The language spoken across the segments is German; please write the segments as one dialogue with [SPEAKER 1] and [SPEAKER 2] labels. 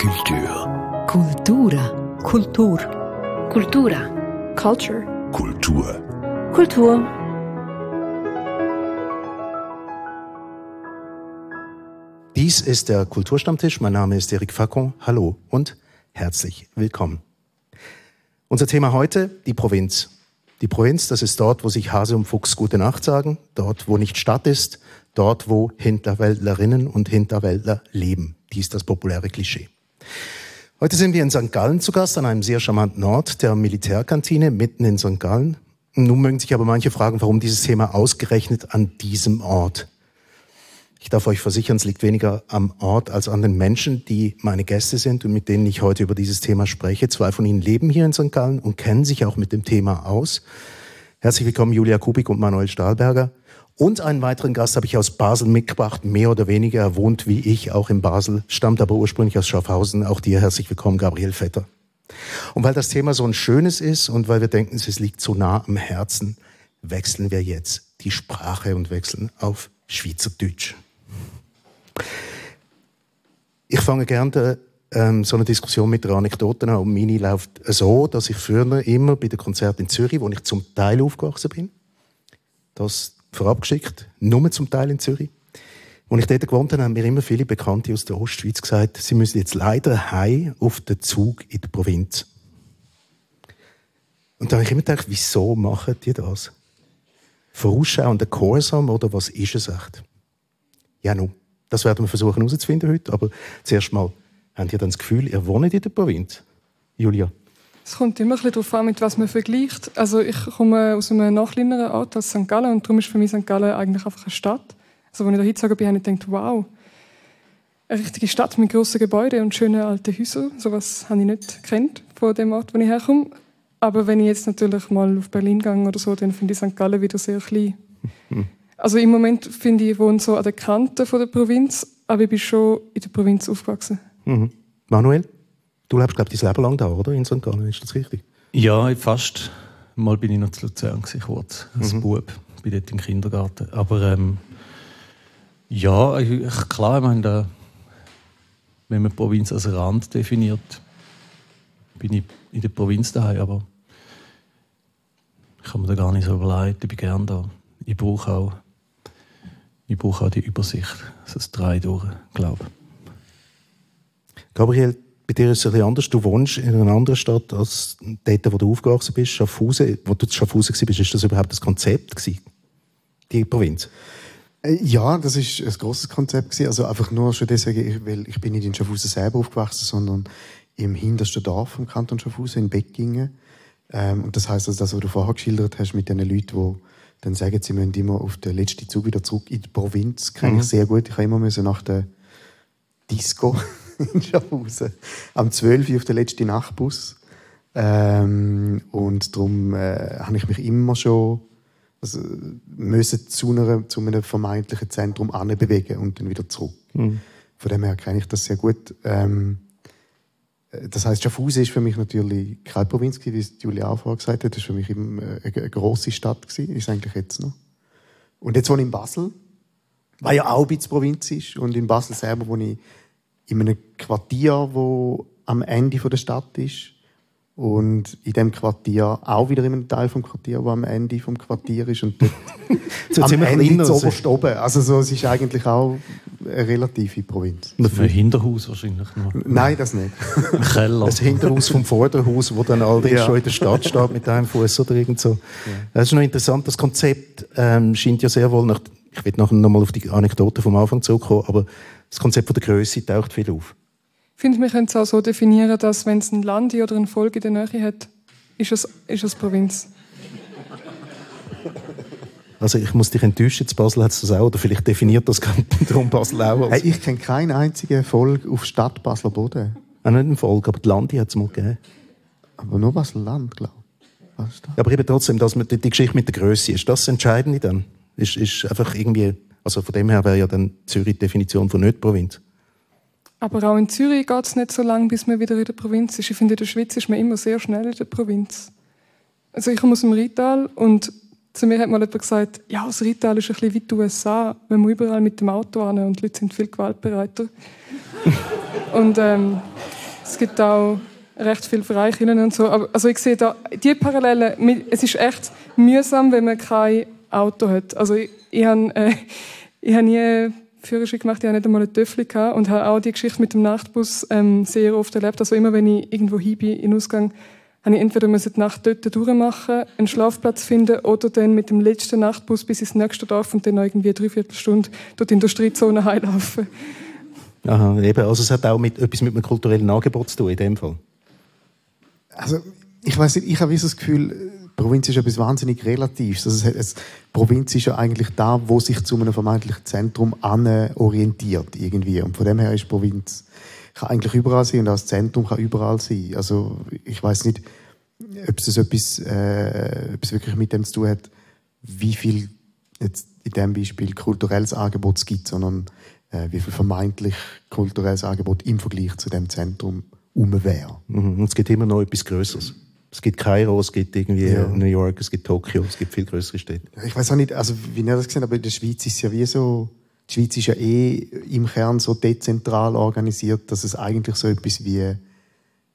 [SPEAKER 1] Culture.
[SPEAKER 2] Kultura.
[SPEAKER 3] Kultur.
[SPEAKER 4] Kultura.
[SPEAKER 3] Culture.
[SPEAKER 1] Kultur.
[SPEAKER 4] Kultur.
[SPEAKER 5] Dies ist der Kulturstammtisch. Mein Name ist Eric Facon. Hallo und herzlich willkommen. Unser Thema heute, die Provinz. Die Provinz, das ist dort, wo sich Hase und Fuchs gute Nacht sagen, dort, wo nicht Stadt ist, dort, wo Hinterwäldlerinnen und Hinterwäldler leben. Dies ist das populäre Klischee. Heute sind wir in St. Gallen zu Gast, an einem sehr charmanten Ort, der Militärkantine mitten in St. Gallen. Nun mögen sich aber manche fragen, warum dieses Thema ausgerechnet an diesem Ort. Ich darf euch versichern, es liegt weniger am Ort als an den Menschen, die meine Gäste sind und mit denen ich heute über dieses Thema spreche. Zwei von ihnen leben hier in St. Gallen und kennen sich auch mit dem Thema aus. Herzlich willkommen Julia Kubik und Manuel Stahlberger. Und einen weiteren Gast habe ich aus Basel mitgebracht, mehr oder weniger. Er wohnt wie ich auch in Basel, stammt aber ursprünglich aus Schaffhausen. Auch dir herzlich willkommen, Gabriel Vetter. Und weil das Thema so ein schönes ist und weil wir denken, es liegt so nah am Herzen, wechseln wir jetzt die Sprache und wechseln auf Schweizerdeutsch. Ich fange gerne ähm, so eine Diskussion mit der Anekdoten an. Und meine läuft so, dass ich früher immer bei den Konzerten in Zürich, wo ich zum Teil aufgewachsen bin, das vorabgeschickt, nur zum Teil in Zürich. Als ich dort gewohnt habe, haben mir immer viele Bekannte aus der Ostschweiz gesagt, sie müssen jetzt leider heim auf den Zug in der Provinz. Und da habe ich immer gedacht, wieso machen die das? Vorausschauender Gehorsam oder was ist es echt? Ja, nun, das werden wir versuchen herauszufinden heute, aber zuerst mal, habt ihr dann das Gefühl, ihr wohnt in der Provinz? Julia?
[SPEAKER 3] Es kommt immer ein bisschen darauf an, mit was man vergleicht. Also ich komme aus einem noch kleineren Ort als St. Gallen und darum ist für mich St. Gallen eigentlich einfach eine Stadt. Also als ich da hingezogen bin, habe ich gedacht, wow, eine richtige Stadt mit grossen Gebäuden und schönen alten Häusern. So etwas habe ich nicht kennt von dem Ort, wo ich herkomme. Aber wenn ich jetzt natürlich mal auf Berlin gehe oder so, dann finde ich St. Gallen wieder sehr klein. Also im Moment finde ich, ich wohne so an der Kante von der Provinz, aber ich bin schon in der Provinz aufgewachsen.
[SPEAKER 5] Mhm. Manuel? Du lebst, glaube ich, dein Leben lang da, oder? In St. Gallen, ist das richtig?
[SPEAKER 6] Ja, fast. Mal bin ich noch zu Luzern, kurz, als
[SPEAKER 5] Mhm.
[SPEAKER 6] Bub. bin dort im Kindergarten. Aber ähm, ja, ich, klar, ich meine, da, wenn man die Provinz als Rand definiert, bin ich in der Provinz daheim, aber ich habe mir da gar nicht so überlegt. Ich bin gerne da. Ich brauche auch, ich brauche auch die Übersicht. Das drei durch, glaube
[SPEAKER 5] Gabriel, bei dir ist es ein bisschen anders. Du wohnst in einer anderen Stadt als dort, wo du aufgewachsen bist, Schaffhausen. Wo du zu Schaffhausen warst, ist das überhaupt das Konzept gewesen? Die Provinz?
[SPEAKER 7] Äh, Ja, das ist ein grosses Konzept gewesen. Also einfach nur schon deswegen, weil ich bin nicht in Schaffhausen selber aufgewachsen, sondern im hintersten Dorf vom Kanton Schaffhausen in Beckingen. Ähm, und das heißt also, das, was du vorher geschildert hast mit den Leuten, die dann sagen, sie müssen immer auf den letzten Zug wieder zurück in die Provinz, kenne ich sehr gut. Ich habe immer müssen nach der Disco in Schaffhausen am 12 Uhr auf den letzten Nachtbus. Ähm, und darum äh, habe ich mich immer schon also, müssen zu, einer, zu einem vermeintlichen Zentrum bewegen und dann wieder zurück. Von dem her kenne ich das sehr gut. Ähm, äh, das heißt, Schaffhausen ist für mich natürlich keine Provinz wie es Julia auch vorher gesagt hat. Das war für mich immer äh, eine, eine grosse Stadt gewesen, ist eigentlich jetzt noch. Und jetzt wohne ich in Basel, weil ja auch ein bisschen Provinz ist. Und in Basel selber wohne ich in einem Quartier, wo am Ende von der Stadt ist. Und in dem Quartier auch wieder in einem Teil vom Quartier, wo am Ende vom Quartier ist. Und dort
[SPEAKER 5] So
[SPEAKER 7] am Ende zu
[SPEAKER 5] also.
[SPEAKER 7] oberst oben. Also so, es ist eigentlich auch eine relative Provinz.
[SPEAKER 6] ich. Ein Hinterhaus wahrscheinlich noch.
[SPEAKER 7] Nein, das nicht.
[SPEAKER 6] Ein Keller.
[SPEAKER 5] Das Hinterhaus vom Vorderhaus, wo dann allerdings
[SPEAKER 7] Ja.
[SPEAKER 5] schon in der Stadt steht mit einem Fuß oder irgend so. Das ist noch interessant. Das Konzept ähm, scheint ja sehr wohl nach, ich will nachher nochmal auf die Anekdote vom Anfang zurückkommen, aber das Konzept von der Größe taucht viel auf.
[SPEAKER 3] Ich finde, wir können es auch so definieren, dass wenn es ein Land oder ein Volk in der Nähe hat, ist es, ist es Provinz.
[SPEAKER 5] Also ich muss dich enttäuschen, in Basel hat es das auch, oder vielleicht definiert das Kanton Basel auch.
[SPEAKER 7] Hey, ich kenne keinen einzigen Erfolg auf Stadt Basler Boden.
[SPEAKER 5] Auch nicht ein Volk, aber die Landi hat es mal gegeben.
[SPEAKER 7] Aber nur Basel Land, glaube ich. Was ist das?
[SPEAKER 5] Aber eben trotzdem, dass man, die, die Geschichte mit der Größe ist das Entscheidende dann. Ist, ist einfach irgendwie, also von dem her wäre ja dann Zürich die Definition von nicht Provinz.
[SPEAKER 3] Aber auch in Zürich geht es nicht so lange, bis man wieder in der Provinz ist. Ich finde, in der Schweiz ist man immer sehr schnell in der Provinz. Also ich komme aus dem Rital und zu mir hat mal jemand gesagt, ja, das Rital ist ein bisschen wie die USA. Man muss überall mit dem Auto hin und die Leute sind viel gewaltbereiter. und ähm, Es gibt auch recht viele Freikirchen und so. Aber, also ich sehe da die Parallelen. Es ist echt mühsam, wenn man kein Auto hat. Also ich, ich habe äh, ich hab nie Führerschein gemacht, ich hatte nicht einmal einen Töffel und habe auch die Geschichte mit dem Nachtbus ähm, sehr oft erlebt. Also immer, wenn ich irgendwo hin bin, in Ausgang, habe ich entweder die Nacht dort durchmachen, einen Schlafplatz finden oder dann mit dem letzten Nachtbus bis ins nächste Dorf und dann noch irgendwie dreiviertel Stunde durch die Industriezone heilaufen.
[SPEAKER 5] Aha, eben. Also es hat auch mit, etwas mit einem kulturellen Angebot zu tun, in dem Fall.
[SPEAKER 7] Also, ich weiß nicht, ich habe so das Gefühl, Provinz ist etwas wahnsinnig Relatives. Also es, Provinz ist ja eigentlich da, wo sich zu einem vermeintlichen Zentrum orientiert irgendwie. Und von dem her ist Provinz kann eigentlich überall sein und das Zentrum kann überall sein. Also ich weiß nicht, ob es etwas, äh, ob es wirklich mit dem zu tun hat, wie viel jetzt in diesem Beispiel kulturelles Angebot es gibt, sondern äh, wie viel vermeintlich kulturelles Angebot im Vergleich zu dem Zentrum um wäre.
[SPEAKER 5] Mhm. Es gibt immer noch etwas Größeres. Es gibt Kairo, es gibt irgendwie ja. New York, es gibt Tokio, es gibt viel größere Städte.
[SPEAKER 7] Ich weiß auch nicht, also wie ihr das gesehen aber in der Schweiz ist es ja wie so, die Schweiz ist ja eh im Kern so dezentral organisiert, dass es eigentlich so etwas wie,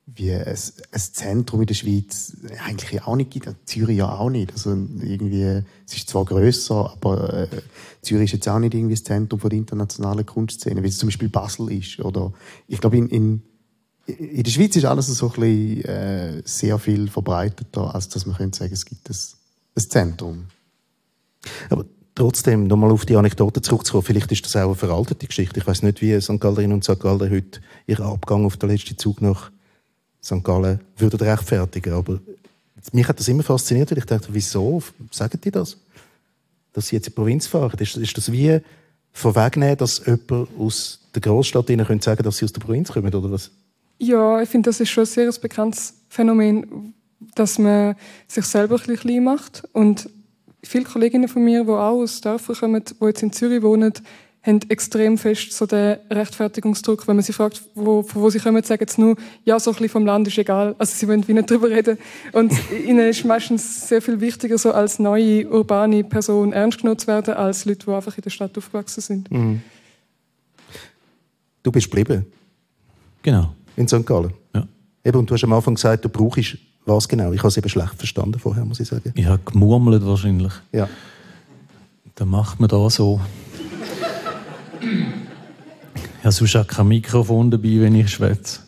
[SPEAKER 7] wie ein, ein Zentrum in der Schweiz eigentlich auch nicht gibt. Zürich ja auch nicht. Also irgendwie, es ist zwar grösser, aber äh, Zürich ist jetzt auch nicht irgendwie das Zentrum der internationalen Kunstszene, wie es zum Beispiel Basel ist. Oder ich glaube, in, in in der Schweiz ist alles so ein bisschen, äh, sehr viel verbreiteter, als dass man könnte sagen, es gibt ein, ein Zentrum.
[SPEAKER 5] Aber trotzdem, nochmal auf die Anekdote zurückzukommen, vielleicht ist das auch eine veraltete Geschichte. Ich weiß nicht, wie St. Gallerinnen und St. Galler heute ihren Abgang auf den letzten Zug nach St. Gallen würden rechtfertigen. Aber mich hat das immer fasziniert, weil ich dachte, wieso sagen die das? Dass sie jetzt in die Provinz fahren. Ist, ist das wie vorwegnehmen, dass jemand aus der Großstadt ihnen sagen dass sie aus der Provinz kommen, oder was?
[SPEAKER 3] Ja, ich finde, das ist schon ein sehr bekanntes Phänomen, dass man sich selber ein bisschen klein macht. Und viele Kolleginnen von mir, die auch aus Dörfern kommen, die jetzt in Zürich wohnen, haben extrem fest so den Rechtfertigungsdruck. Wenn man sie fragt, wo, von wo sie kommen, sagen sie nur, ja, so ein bisschen vom Land ist egal. Also sie wollen wie nicht drüber reden. Und ihnen ist meistens sehr viel wichtiger, so als neue urbane Person ernst genommen zu werden, als Leute, die einfach in der Stadt aufgewachsen sind. Mhm.
[SPEAKER 5] Du bist geblieben.
[SPEAKER 6] Genau
[SPEAKER 5] in St. Gallen.
[SPEAKER 6] Ja.
[SPEAKER 5] Eben, und du hast am Anfang gesagt, du brauchst was genau? Ich habe es eben schlecht verstanden vorher, muss ich sagen.
[SPEAKER 6] Ich habe gemurmelt wahrscheinlich.
[SPEAKER 5] Ja.
[SPEAKER 6] Dann macht man da so. Habe sonst auch kein Mikrofon dabei, wenn ich schwätze.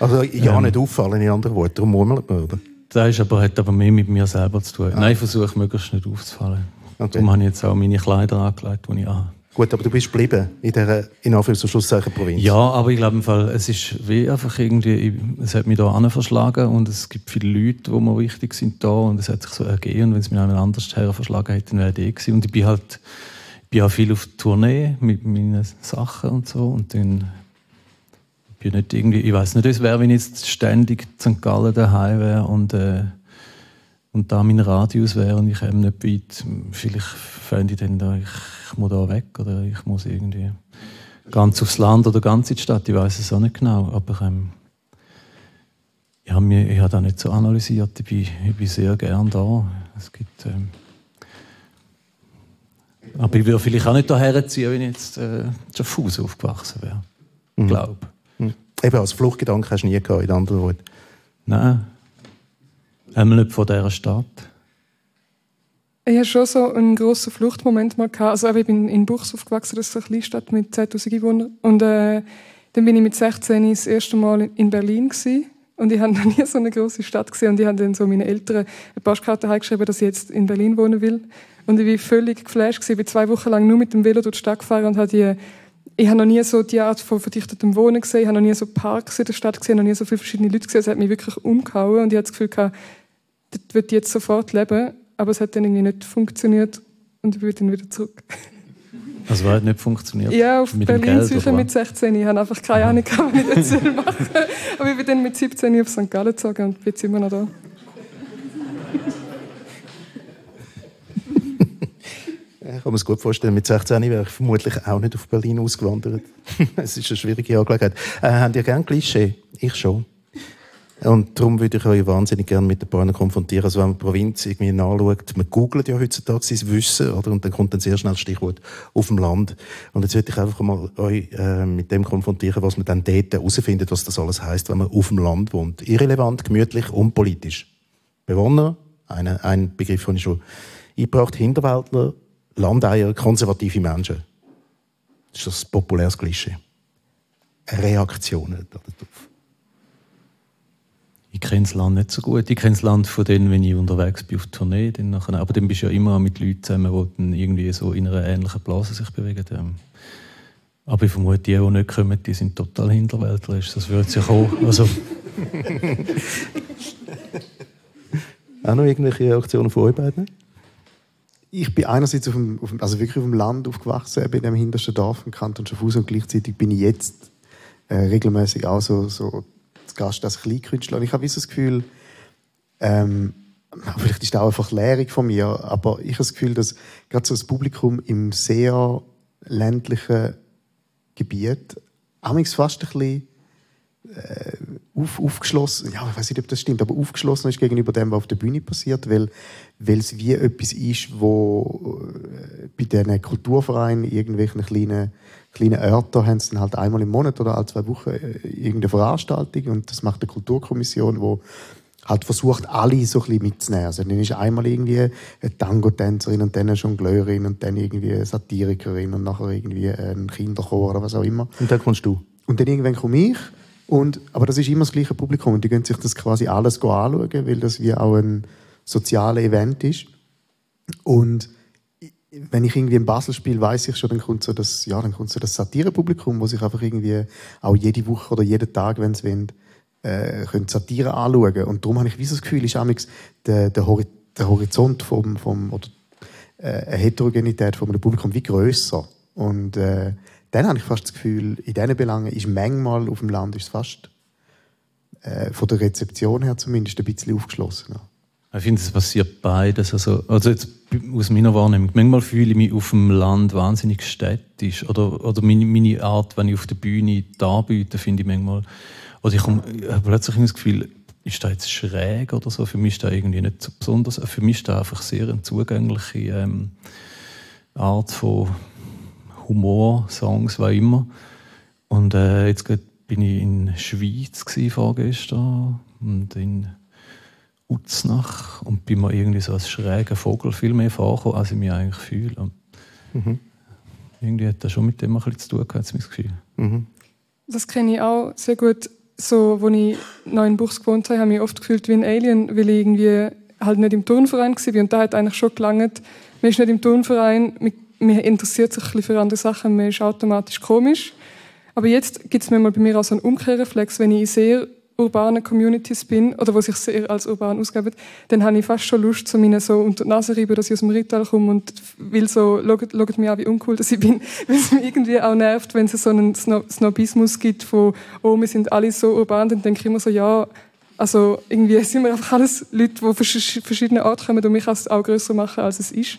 [SPEAKER 5] Also ja, ähm, nicht auffallen, in anderen Worten. Darum murmelt man, oder?
[SPEAKER 6] Das ist aber, hat aber mehr mit mir selber zu tun. Ah. Nein, ich versuche möglichst nicht aufzufallen. Okay. Darum habe ich jetzt auch meine Kleider angelegt, die ich habe.
[SPEAKER 5] Gut, aber du bist geblieben in dieser, in Anführungszeichen, Provinz.
[SPEAKER 6] Ja, aber ich glaube es ist wie einfach irgendwie, es hat mich da verschlagen und es gibt viele Leute, die mir wichtig sind da und es hat sich so ergeben und wenn es mich jemand anders her verschlagen hätte, dann wäre ich gewesen. Und ich bin halt, ich bin auch viel auf Tournee mit meinen Sachen und so und dann bin nicht irgendwie, ich weiß nicht, es wäre, wenn ich jetzt ständig in St. Gallen daheim wäre und äh, und da mein Radius wäre und ich eben nicht weit, vielleicht fände ich dann da, ich, ich muss da weg oder ich muss irgendwie ganz aufs Land oder ganz in die Stadt, ich weiß es auch nicht genau, aber ähm, ich habe mir, ich habe das nicht so analysiert, ich bin, ich bin sehr gern da. Es gibt, ähm, aber ich würde vielleicht auch nicht daher ziehen, wenn ich jetzt äh, Schaffhausen aufgewachsen wäre. Ich mhm. glaube.
[SPEAKER 5] Mhm. Eben als Fluchtgedanke hast du nie gehabt, in anderen Worten.
[SPEAKER 6] Nein, Einmal nicht von dieser Stadt?
[SPEAKER 3] Ich hatte schon so einen grossen Fluchtmoment mal. Gehabt. Also ich bin in Buchs aufgewachsen, das ist eine Kleinstadt mit 2000 Einwohnern. Und äh, dann bin ich mit 16 das erste Mal in Berlin gewesen. Und ich habe noch nie so eine große Stadt gesehen. Und ich habe dann so meinen Eltern eine Postkarte geschrieben, dass ich jetzt in Berlin wohnen will. Und ich war völlig geflasht. Ich bin zwei Wochen lang nur mit dem Velo durch die Stadt gefahren und habe die ich habe noch nie so die Art von verdichtetem Wohnen gesehen, ich habe noch nie so Parks in der Stadt gesehen, noch nie so viele verschiedene Leute gesehen. Es hat mich wirklich umgehauen und ich habe das Gefühl das wird jetzt sofort leben, aber es hat dann irgendwie nicht funktioniert und ich bin dann wieder zurück.
[SPEAKER 6] Also war hat nicht funktioniert?
[SPEAKER 3] Ja, auf mit Berlin sicher mit 16. Ich habe einfach keine Ahnung, was ich das machen Aber ich bin dann mit 17 auf St. Gallen gezogen und bin jetzt immer noch da.
[SPEAKER 5] Ich kann mir das gut vorstellen, mit 16 wäre ich vermutlich auch nicht auf Berlin ausgewandert. es ist eine schwierige Angelegenheit. Äh, habt ihr gerne Klischee? Ich schon. Und darum würde ich euch wahnsinnig gerne mit den Bauern konfrontieren. Also wenn man die Provinz irgendwie nachschaut, man googelt ja heutzutage sein Wissen, oder? Und dann kommt dann sehr schnell das Stichwort auf dem Land. Und jetzt würde ich einfach mal euch äh, mit dem konfrontieren, was man dann dort herausfindet, was das alles heißt, wenn man auf dem Land wohnt. Irrelevant, gemütlich, unpolitisch. Bewohner, eine, ein Begriff, den ich schon eingebracht, Hinterwäldler, Landeier, konservative Menschen. Das ist das populäres Klischee. Reaktionen darauf.
[SPEAKER 6] Ich kenne das Land nicht so gut. Ich kenne das Land von denen, wenn ich unterwegs bin auf Tournee. Dann nachher, aber dann bist du ja immer mit Leuten zusammen, die dann irgendwie so in einer ähnlichen Blase sich bewegen. Ähm, aber ich vermute, die, die nicht kommen, die sind total hinterwäldlerisch. Das würde sich auch... Also
[SPEAKER 5] auch noch irgendwelche Reaktionen von euch beiden?
[SPEAKER 7] Ich bin einerseits auf dem, auf dem, also wirklich auf dem Land aufgewachsen, eben in dem hintersten Dorf im Kanton Schaffhausen und gleichzeitig bin ich jetzt äh, regelmäßig auch so, so Gast als Kleinkünstler. Und ich habe so das Gefühl, ähm, vielleicht ist das auch einfach Lehrung von mir, aber ich habe das Gefühl, dass gerade so das Publikum im sehr ländlichen Gebiet fast ein bisschen äh, auf, aufgeschlossen, ja, ich weiß nicht, ob das stimmt, aber aufgeschlossen ist gegenüber dem, was auf der Bühne passiert, weil, weil es wie etwas ist, wo äh, bei diesen Kulturvereinen, irgendwelchen kleinen, kleinen Örtern, haben sie dann halt einmal im Monat oder alle zwei Wochen äh, irgendeine Veranstaltung und das macht eine Kulturkommission, wo halt versucht, alle so ein bisschen mitzunehmen. Also dann ist einmal irgendwie eine Tango-Tänzerin und dann eine Jongleurin und dann irgendwie eine Satirikerin und nachher irgendwie ein Kinderchor oder was auch immer.
[SPEAKER 5] Und dann kommst du?
[SPEAKER 7] Und dann irgendwann komme ich und, aber das ist immer das gleiche Publikum und die können sich das quasi alles anschauen, weil das wie auch ein soziales Event ist. Und wenn ich irgendwie in Basel spiele, weiß ich schon, dann kommt so das, ja, dann kommt so das Satirepublikum, wo sich einfach irgendwie auch jede Woche oder jeden Tag, wenn es wollen, äh, können Satire anschauen. Und darum habe ich wie so das Gefühl, ist der, der, Hori der Horizont vom, vom oder äh, eine Heterogenität vom Publikum wie grösser. Und äh, dann habe ich fast das Gefühl, in diesen Belangen ist manchmal auf dem Land ist es fast äh, von der Rezeption her zumindest ein bisschen aufgeschlossener.
[SPEAKER 6] Ich finde, es passiert beides. Also, also jetzt aus meiner Wahrnehmung. Manchmal fühle ich mich auf dem Land wahnsinnig städtisch. Oder, oder meine, meine Art, wenn ich auf der Bühne da biete, finde ich manchmal. Oder ich, komme, ich habe plötzlich das Gefühl, ist das jetzt schräg oder so? Für mich ist das irgendwie nicht so besonders. Für mich ist das einfach sehr eine zugängliche ähm, Art von Humor, Songs, was immer. Und äh, jetzt bin ich in der Schweiz vorgestern und in Uznach und bin mir irgendwie so als schräger Vogel viel mehr vorgekommen, als ich mich eigentlich fühle. Mhm. Irgendwie hat das schon mit dem ein bisschen zu tun, hat das Gefühl. Mhm.
[SPEAKER 3] Das kenne ich auch sehr gut. So, als ich noch in Buchs gewohnt habe, habe ich mich oft gefühlt wie ein Alien, weil ich irgendwie halt nicht im Turnverein war. Und da hat eigentlich schon gelangt, man ist nicht im Turnverein, man interessiert sich ein bisschen für andere Sachen, man ist automatisch komisch. Aber jetzt gibt es manchmal bei mir auch so einen Umkehrreflex, wenn ich in sehr urbanen Communities bin oder wo sich sehr als urban ausgeben, dann habe ich fast schon Lust, zu mir so unter die Nase reiben, dass ich aus dem Rital komme und will so, schaut, mir an, wie uncool dass ich bin, weil es mich irgendwie auch nervt, wenn es so einen Snobismus gibt von, oh, wir sind alle so urban, dann denke ich immer so, ja, also irgendwie sind wir einfach alles Leute, die von verschiedenen Orten kommen und mich auch größer machen, als es ist.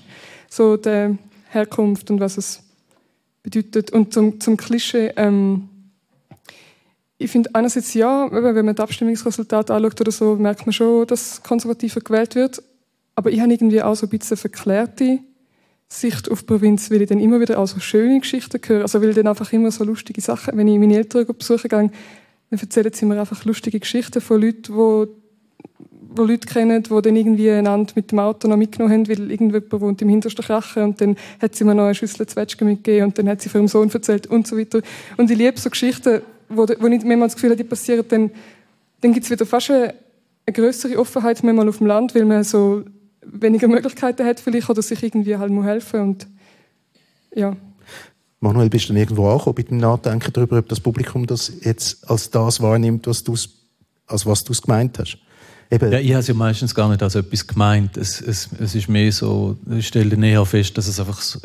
[SPEAKER 3] So der Herkunft und was es bedeutet. Und zum, zum Klischee, ähm, ich finde einerseits ja, wenn man das Abstimmungsresultat anschaut oder so, merkt man schon, dass konservativer gewählt wird. Aber ich habe irgendwie auch so ein bisschen verklärte Sicht auf die Provinz, weil ich dann immer wieder auch so schöne Geschichten höre. Also weil dann einfach immer so lustige Sachen, wenn ich meine Eltern besuchen gehe, dann erzählen sie mir einfach lustige Geschichten von Leuten, die wo Leute kennen, die dann irgendwie einander mit dem Auto noch mitgenommen haben, weil irgendjemand wohnt im hintersten Krachen und dann hat sie mir noch eine Schüssel Zwetschgen mitgegeben und dann hat sie von ihrem Sohn erzählt und so weiter. Und ich liebe so Geschichten, wo, wo ich mehrmals das Gefühl habe, die passieren, dann, dann gibt es wieder fast eine, eine größere Offenheit manchmal auf dem Land, weil man so weniger Möglichkeiten hat vielleicht oder sich irgendwie halt muss helfen und ja.
[SPEAKER 5] Manuel, bist du dann irgendwo auch bei dem Nachdenken darüber, ob das Publikum das jetzt als das wahrnimmt, was du als was du es gemeint hast?
[SPEAKER 6] Eben. Ja, ich habe es ja meistens gar nicht als etwas gemeint. Es, es, es ist mehr so, ich stelle näher fest, dass es einfach so,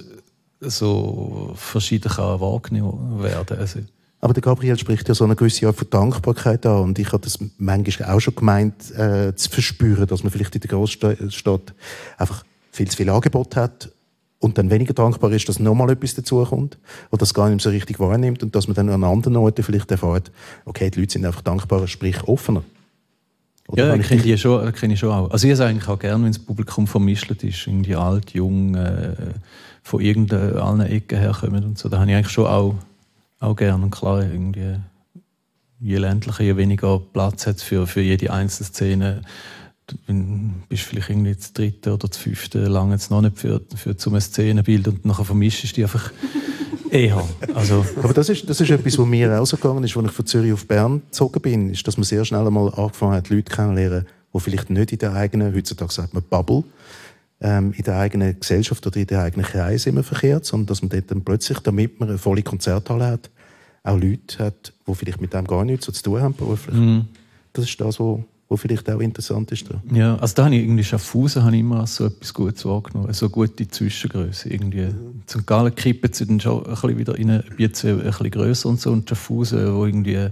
[SPEAKER 6] so verschieden kann wahrgenommen werden also,
[SPEAKER 5] aber der Gabriel spricht ja so eine gewisse Art von Dankbarkeit an. Und ich habe das manchmal auch schon gemeint, äh, zu verspüren, dass man vielleicht in der Großstadt einfach viel zu viel Angebot hat und dann weniger dankbar ist, dass nochmal etwas dazukommt oder das gar nicht so richtig wahrnimmt und dass man dann an anderen Orten vielleicht erfährt, okay, die Leute sind einfach dankbarer, sprich offener.
[SPEAKER 6] Oder ja, ich kenne die schon, kenn ich schon auch. Also ich sage eigentlich auch gerne, wenn das Publikum vermischt ist, irgendwie alt, jung, äh, von irgendeinen Ecken herkommen und so. Da habe ich eigentlich schon auch, auch gerne. Und klar, irgendwie, je ländlicher, je weniger Platz hat es für, für jede einzelne Szene. Du bist vielleicht irgendwie das dritte oder das fünfte, lange jetzt noch nicht für, für zum Szenenbild und nachher vermischst du die einfach eher. Also.
[SPEAKER 5] Aber das ist, das ist etwas, was mir auch so gegangen ist, als ich von Zürich auf Bern gezogen bin, ist, dass man sehr schnell einmal angefangen hat, Leute kennenzulernen, die vielleicht nicht in der eigenen, heutzutage sagt man Bubble, ähm, in der eigenen Gesellschaft oder in der eigenen Kreis immer verkehrt, sondern dass man dort dann plötzlich, damit man eine volle Konzerthalle hat, auch Leute hat, die vielleicht mit dem gar nichts so zu tun haben beruflich. Mm. Das ist das, was wo vielleicht auch interessant ist. Da.
[SPEAKER 6] Ja, also da habe ich irgendwie Schaffhausen habe ich immer als so etwas Gutes wahrgenommen, so eine gute Zwischengröße. Irgendwie. Mhm. St. Gallen kippen sie dann schon ein bisschen wieder in ein bisschen, ein bisschen grösser und so und Schaffhausen, wo irgendwie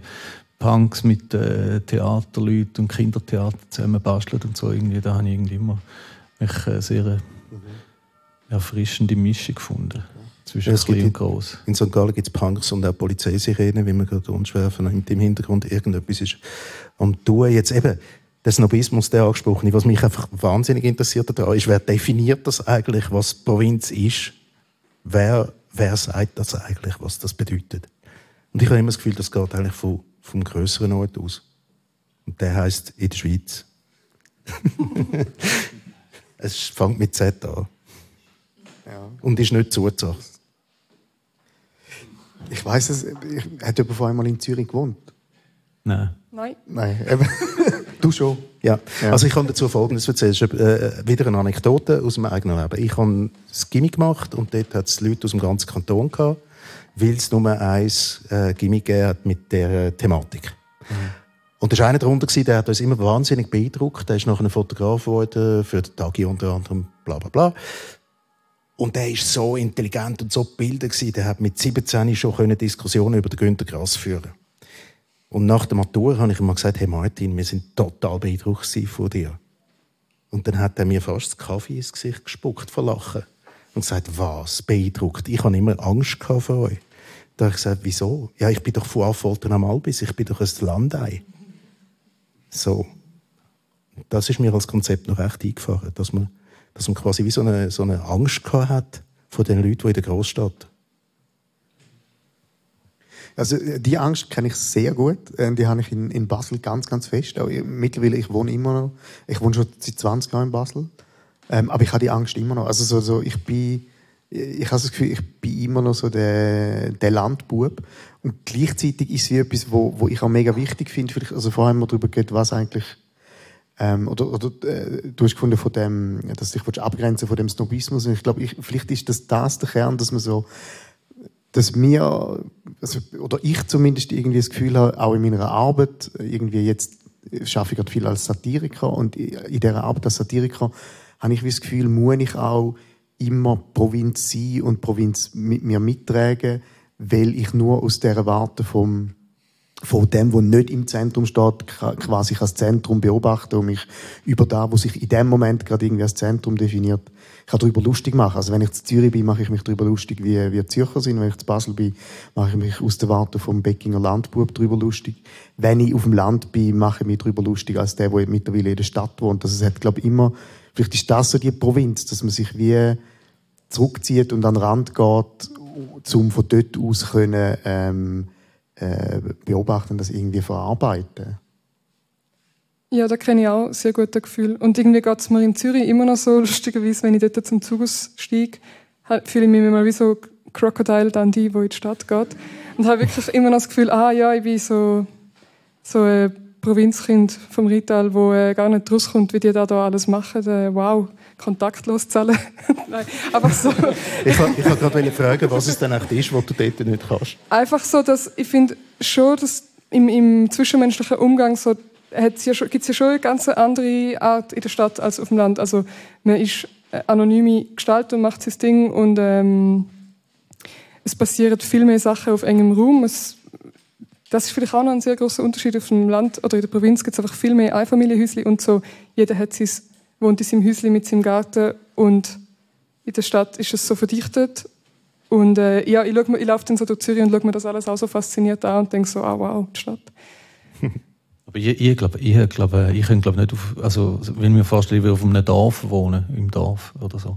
[SPEAKER 6] Punks mit äh, Theaterleuten und Kindertheater zusammen basteln und so, irgendwie, da habe ich irgendwie immer mich, äh, sehr äh, mhm. erfrischende Mischung gefunden. Zwischen
[SPEAKER 5] es klein und groß. In St. Gallen gibt es Punks und auch Polizeisirenen, wie man gerade unschwerfen und im Hintergrund irgendetwas ist am Tun. Jetzt eben, der Snobismus, der angesprochene, was mich einfach wahnsinnig interessiert daran ist, wer definiert das eigentlich, was Provinz ist? Wer, wer sagt das eigentlich, was das bedeutet? Und ich habe immer das Gefühl, das geht eigentlich vom, vom größeren Ort aus. Und der heißt in der Schweiz. es fängt mit Z an. Ja. Und ist nicht Zusache.
[SPEAKER 7] Ich weiß es, ich, hat jemand vor einmal in Zürich gewohnt?
[SPEAKER 6] Nein.
[SPEAKER 3] Nein.
[SPEAKER 7] Nein, du schon.
[SPEAKER 5] Ja. ja. Also ich kann dazu Folgendes erzählen. Ist äh, wieder eine Anekdote aus meinem eigenen Leben. Ich habe das Gimmick gemacht und dort hat es Leute aus dem ganzen Kanton gehabt, weil es nur ein äh, Gimmick hat mit der Thematik. Mhm. Und da war einer darunter, der hat uns immer wahnsinnig beeindruckt. Der ist nachher ein Fotograf geworden, für den Tagi unter anderem, bla bla bla. Und der ist so intelligent und so gebildet Der hat mit 17 schon Diskussionen über den Günter Grass führen und nach der Matur habe ich ihm gesagt, hey Martin, wir sind total beeindruckt von dir. Und dann hat er mir fast das Kaffee ins Gesicht gespuckt vor Lachen. Und gesagt, was? Beeindruckt? Ich habe immer Angst vor euch. Da habe ich gesagt, wieso? Ja, ich bin doch von Affoltern am Albis, ich bin doch ein Landei. So. Das ist mir als Konzept noch recht eingefahren, dass man, dass man quasi wie so eine, so eine Angst gehabt hat vor den Leuten, die in der Großstadt
[SPEAKER 7] also äh, die Angst kenne ich sehr gut. Ähm, die habe ich in, in Basel ganz, ganz fest. Auch mittlerweile, ich wohne immer noch, ich wohne schon seit 20 Jahren in Basel. Ähm, aber ich habe die Angst immer noch. Also so, so ich bin, ich habe das Gefühl, ich bin immer noch so der, der Landbub. Und gleichzeitig ist es etwas, wo, wo ich auch mega wichtig finde. Vielleicht, also vorher haben wir darüber geredet, was eigentlich ähm, oder, oder äh, du hast gefunden von dem, dass ich abgrenzen von dem Snobismus. Und ich glaube, ich, vielleicht ist das das der Kern, dass man so dass mir, also, oder ich zumindest irgendwie das Gefühl habe, auch in meiner Arbeit, irgendwie jetzt schaffe ich gerade viel als Satiriker und in dieser Arbeit als Satiriker habe ich das Gefühl, muss ich auch immer Provinz sein und Provinz mit mir mittragen, weil ich nur aus der Warte vom von dem, was nicht im Zentrum steht, quasi als Zentrum beobachten und mich über da, wo sich in dem Moment gerade irgendwie als Zentrum definiert, kann darüber lustig machen. Also wenn ich zu Zürich bin, mache ich mich darüber lustig, wie, wie Zürcher sind. Wenn ich zu Basel bin, mache ich mich aus der Warte vom Beckinger Landbub darüber lustig. Wenn ich auf dem Land bin, mache ich mich darüber lustig als der, der mittlerweile in der Stadt wohnt. Also es hat, glaube ich, immer, vielleicht ist das so die Provinz, dass man sich wie zurückzieht und an den Rand geht, um von dort aus können, ähm, äh, beobachten, das irgendwie verarbeiten.
[SPEAKER 3] Ja, da kenne ich auch sehr gut das Gefühl. Und irgendwie geht es mir in Zürich immer noch so, lustigerweise, wenn ich dort zum Zug steige, fühle ich mich immer wie so Crocodile Dundee, der in die Stadt geht. Und habe wirklich immer noch das Gefühl, ah ja, ich bin so, so ein Provinzkind vom Rital, wo äh, gar nicht rauskommt, wie die da, da alles machen. Äh, wow, kontaktlos zahlen. Nein, einfach so.
[SPEAKER 5] ich wollte ich gerade fragen, was es denn echt ist, was du dort nicht kannst.
[SPEAKER 3] Einfach so, dass ich finde schon, dass im, im zwischenmenschlichen Umgang so gibt es ja schon eine ganz andere Art in der Stadt als auf dem Land. Also man ist anonyme Gestalt und macht sein Ding und ähm, es passieren viel mehr Sachen auf engem Raum. Es, das ist vielleicht auch noch ein sehr großer Unterschied auf dem Land oder in der Provinz gibt es einfach viel mehr Einfamilienhäuschen und so. Jeder hat sein, wohnt in seinem Häuschen mit seinem Garten und in der Stadt ist es so verdichtet und äh, ja, ich, ich laufe dann so durch Zürich und schaue mir das alles auch so fasziniert an und denke so, ah wow, die Stadt.
[SPEAKER 6] Aber ich, ich glaube, ich, glaube, ich könnte glaube nicht auf, also wenn mir vorstelle, ich würde auf einem Dorf wohnen, im Dorf oder so.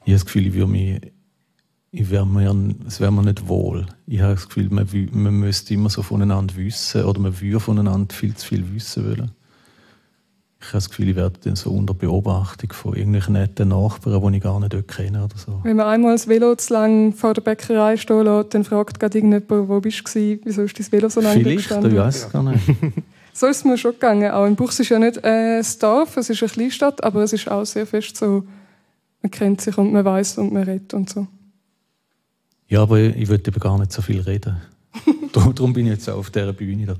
[SPEAKER 6] Ich habe das Gefühl, ich würde mich, ich wäre mir, es wäre mir nicht wohl. Ich habe das Gefühl, man, man müsste immer so voneinander wissen oder man würde voneinander viel zu viel wissen wollen. Ich habe das Gefühl, ich werde dann so unter Beobachtung von irgendwelchen netten Nachbarn, die ich gar nicht kenne oder so.
[SPEAKER 3] Wenn man einmal das Velo zu lang vor der Bäckerei stehen lässt, dann fragt gerade irgendjemand, wo bist du wieso ist dein Velo so lange
[SPEAKER 6] Vielleicht, gestanden? ich weiß es gar nicht.
[SPEAKER 3] so ist es mir schon gegangen. Auch in Buchs ist ja nicht äh, ein Dorf, es ist eine Kleinstadt, aber es ist auch sehr fest so, man kennt sich und man weiß und man redet und so.
[SPEAKER 6] Ja, aber ich würde eben gar nicht so viel reden. Darum bin ich jetzt auch auf dieser Bühne da.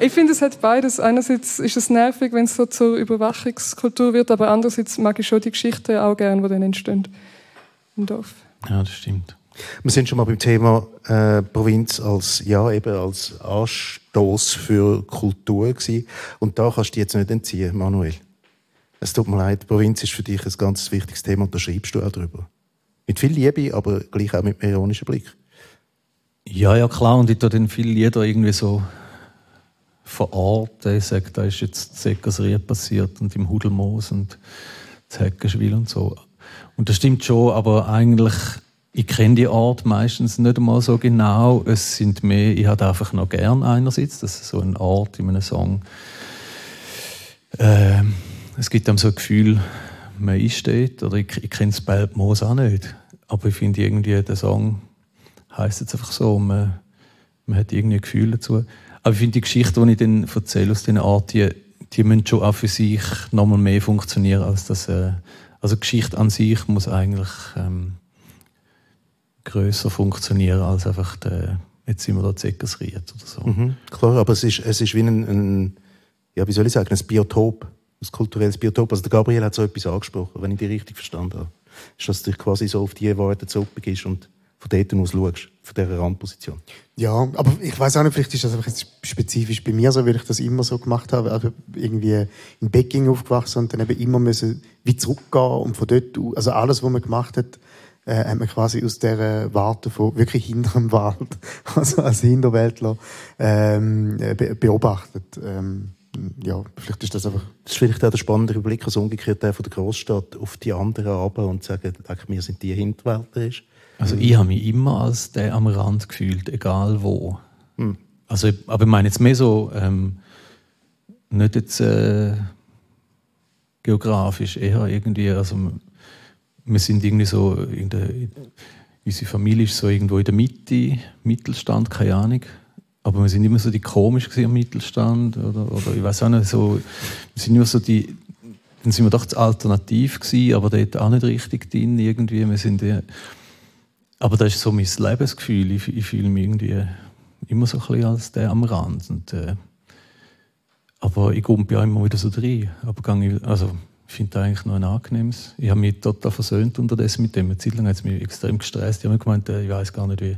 [SPEAKER 3] Ich finde, es hat beides. Einerseits ist es nervig, wenn es so zur Überwachungskultur wird, aber andererseits mag ich schon die Geschichten auch gerne, die dann entstehen im Dorf.
[SPEAKER 6] Ja, das stimmt.
[SPEAKER 5] Wir sind schon mal beim Thema äh, Provinz als ja eben als Anstoß für Kultur gewesen. und da kannst du dich jetzt nicht entziehen, Manuel. Es tut mir leid, Provinz ist für dich ein ganz wichtiges Thema und da schreibst du auch drüber. Mit viel Liebe, aber gleich auch mit einem ironischen Blick.
[SPEAKER 6] Ja, ja klar und ich tue dann viele Lieder irgendwie so vor Ort, ich sage, da ist jetzt Säckerserie passiert und im Hudelmoos und das Heckenschwil und so. Und das stimmt schon, aber eigentlich, ich kenne die Art meistens nicht einmal so genau. Es sind mehr, ich habe einfach noch gern einerseits, dass so ein Ort in einem Song, äh, es gibt einem so ein Gefühl, man ist dort, oder ich, ich kenne das Belbmoos auch nicht, aber ich finde irgendwie, der Song heißt jetzt einfach so, man, man hat irgendwie ein Gefühl dazu. Aber ich finde die Geschichte, die ich dann erzähle aus dieser Art, die, die müssen schon auch für sich nochmal mehr funktionieren als das. Äh, also die Geschichte an sich muss eigentlich ähm, größer funktionieren als einfach der, jetzt sind wir da Zeckersried oder so.
[SPEAKER 5] Mhm, klar, aber es ist, es ist wie ein, ein, ja, wie soll ich sagen, ein Biotop, ein kulturelles Biotop. Also der Gabriel hat so etwas angesprochen, wenn ich die richtig verstanden habe. Ist, dass du dich quasi so auf die Worte zurückbegibst und von dort aus schaust, von dieser Randposition.
[SPEAKER 7] Ja, aber ich weiß auch nicht, vielleicht ist das einfach spezifisch bei mir so, weil ich das immer so gemacht habe. Also irgendwie in Peking aufgewachsen und dann eben immer müssen wie zurückgehen und von dort, also alles, was man gemacht hat, äh, hat man quasi aus der Warte von wirklich hinterm Wald, also als Hinterwäldler, ähm, beobachtet. Ähm, ja, vielleicht ist das einfach...
[SPEAKER 5] Das ist vielleicht auch der spannende Blick, also umgekehrt der von der Großstadt auf die anderen aber und sagen, wir sind die Hinterwäldler ist.
[SPEAKER 6] Also ich habe mich immer als der am Rand gefühlt, egal wo. Hm. Also, aber ich meine jetzt mehr so, ähm, nicht jetzt äh, geografisch, eher irgendwie, also wir sind irgendwie so, in der, unsere Familie ist so irgendwo in der Mitte, Mittelstand, keine Ahnung. Aber wir sind immer so die komisch am Mittelstand oder, oder ich weiß auch nicht, so, wir sind nur so die, dann sind wir doch alternativ gewesen, aber dort auch nicht richtig drin irgendwie. Wir sind die, aber das ist so mein Lebensgefühl. Ich, ich fühle mich irgendwie immer so ein bisschen als der am Rand. Und, äh, aber ich komme ja immer wieder so rein. Aber ich, also, ich finde das eigentlich noch ein angenehmes. Ich habe mich total versöhnt unterdessen mit dem. Eine Zeit lang hat es mich extrem gestresst. Ich habe mir gemeint, äh, ich weiß gar nicht, wie,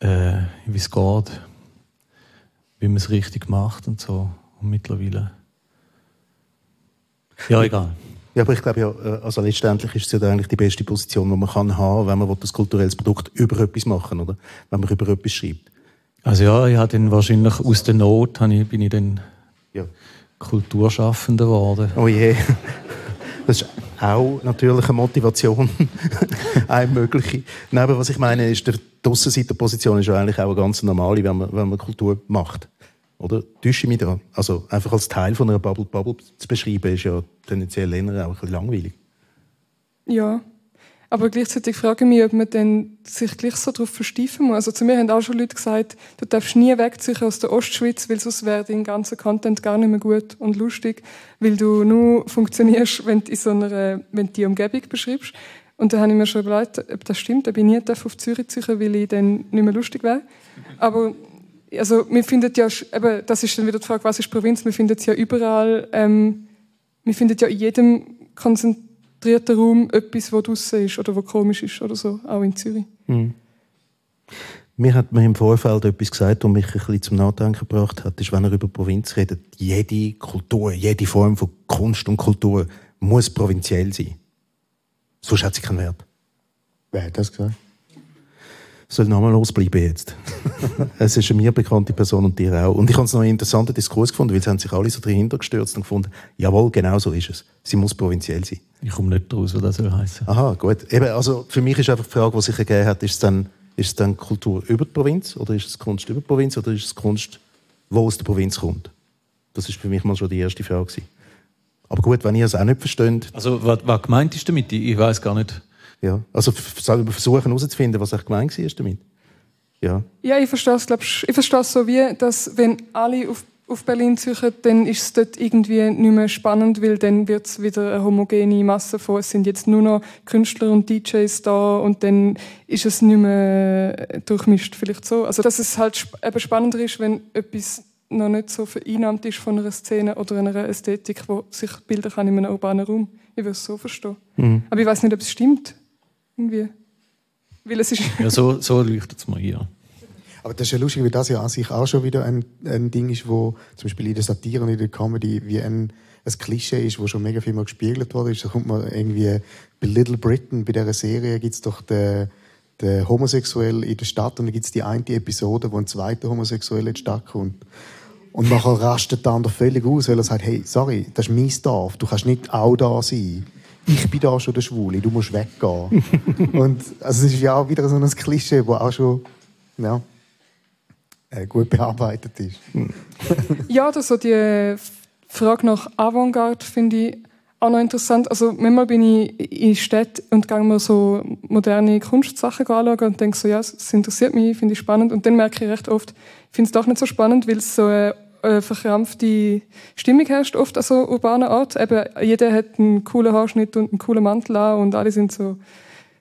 [SPEAKER 6] äh, wie es geht, wie man es richtig macht und so. Und mittlerweile. Ja, egal.
[SPEAKER 5] Ja, aber ich glaube ja, äh, also letztendlich ist es ja eigentlich die beste Position, die man kann haben, wenn man das kulturelles Produkt über etwas machen, oder? Wenn man über etwas schreibt.
[SPEAKER 6] Also ja, ich habe dann wahrscheinlich aus der Not bin ich dann ja. Kulturschaffender geworden.
[SPEAKER 5] Oh je. Das ist auch natürlich eine Motivation, eine mögliche. Nein, aber was ich meine, ist, die Aussenseiterposition ist ja eigentlich auch eine ganz normale, wenn man, wenn man Kultur macht. Oder? Täusche ich mich da? Also einfach als Teil von einer Bubble Bubble zu beschreiben, ist ja tendenziell eher auch ein bisschen langweilig.
[SPEAKER 3] Ja, aber gleichzeitig frage ich mich, ob man dann sich gleich so darauf versteifen muss. Also zu mir haben auch schon Leute gesagt, du darfst nie wegziehen aus der Ostschweiz, weil sonst wäre dein ganzer Content gar nicht mehr gut und lustig, weil du nur funktionierst, wenn du, in so einer, wenn du die Umgebung beschreibst. Und da habe ich mir schon überlegt, ob das stimmt, ob ich nie auf Zürich ziehen weil ich dann nicht mehr lustig wäre. Aber also wir finden ja, eben, das ist dann wieder die Frage, was ist Provinz? Wir finden es ja überall, ähm, wir finden ja in jedem konzentrierten Raum etwas, wo draußen ist oder wo komisch ist oder so, auch in Zürich. Mhm.
[SPEAKER 5] Mir hat man im Vorfeld etwas gesagt, das mich ein bisschen zum Nachdenken gebracht hat, ist, wenn er über Provinz redet, jede Kultur, jede Form von Kunst und Kultur muss provinziell sein. Sonst hat sie keinen Wert.
[SPEAKER 7] Wer hat das gesagt?
[SPEAKER 5] Soll nochmal losbleiben jetzt. es ist eine mir bekannte Person und dir auch. Und ich habe es noch einen interessanten Diskurs gefunden, weil sie haben sich alle so dahinter gestürzt und gefunden, jawohl, genau so ist es. Sie muss provinziell sein.
[SPEAKER 6] Ich komme nicht raus, was das soll heißen.
[SPEAKER 5] Aha, gut. Eben, also für mich ist einfach die Frage, die sich ergeben hat, ist es dann, ist es dann Kultur über die Provinz oder ist es Kunst über die Provinz oder ist es Kunst, wo aus der Provinz kommt? Das ist für mich mal schon die erste Frage. Gewesen. Aber gut, wenn ihr es auch nicht versteht.
[SPEAKER 6] Also, was, was gemeint ist damit? Ich weiß gar nicht.
[SPEAKER 5] Ja, also selber versuchen herauszufinden, was echt gemeint war damit. Ja.
[SPEAKER 3] Ja, ich verstehe es, glaub, ich verstehe es so wie, dass wenn alle auf, auf Berlin suchen, dann ist es dort irgendwie nicht mehr spannend, weil dann wird es wieder eine homogene Masse von, es sind jetzt nur noch Künstler und DJs da und dann ist es nicht mehr durchmischt, vielleicht so. Also, dass es halt eben spannender ist, wenn etwas noch nicht so vereinnahmt ist von einer Szene oder einer Ästhetik, wo sich bilden kann in einem urbanen Raum. Ich würde es so verstehen. Mhm. Aber ich weiß nicht, ob es stimmt. Irgendwie. Weil es ist
[SPEAKER 6] ja, so, so leuchtet es mir hier.
[SPEAKER 7] Aber das ist ja lustig, weil das ja an sich auch schon wieder ein, ein Ding ist, wo zum Beispiel in der Satire und in der Comedy wie ein, ein Klischee ist, wo schon mega viel mal gespiegelt worden ist. Da kommt man irgendwie bei Little Britain, bei dieser Serie gibt es doch den, den Homosexuell in der Stadt und dann gibt es die eine Episode, wo ein zweiter Homosexuell in die Stadt kommt. Und nachher rastet der andere völlig aus, weil er sagt, hey, sorry, das ist mein Dorf, du kannst nicht auch da sein. Ich bin da schon der Schwule, du musst weggehen. und also es ist ja auch wieder so ein Klischee, das auch schon ja, äh, gut bearbeitet ist.
[SPEAKER 3] ja, also die Frage nach Avantgarde finde ich auch noch interessant. Also manchmal bin ich in Städten und gehe mir so moderne Kunstsachen anschauen und denke so, ja, es interessiert mich, finde ich spannend. Und dann merke ich recht oft, ich finde es doch nicht so spannend, weil es so eine äh, verkrampfte Stimmung herrscht oft an so urbanen Ort. Eben, jeder hat einen coolen Haarschnitt und einen coolen Mantel an und alle sind so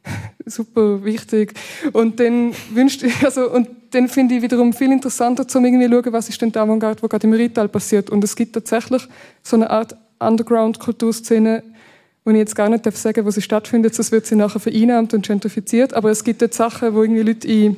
[SPEAKER 3] super wichtig. Und dann wünscht also und dann finde ich wiederum viel interessanter, zu irgendwie schauen, was ist denn der Avantgarde, wo gerade im Rital passiert. Und es gibt tatsächlich so eine Art Underground-Kulturszene, wo ich jetzt gar nicht sagen darf, wo sie stattfindet, sonst wird sie nachher vereinnahmt und gentrifiziert. Aber es gibt dort Sachen, wo irgendwie Leute in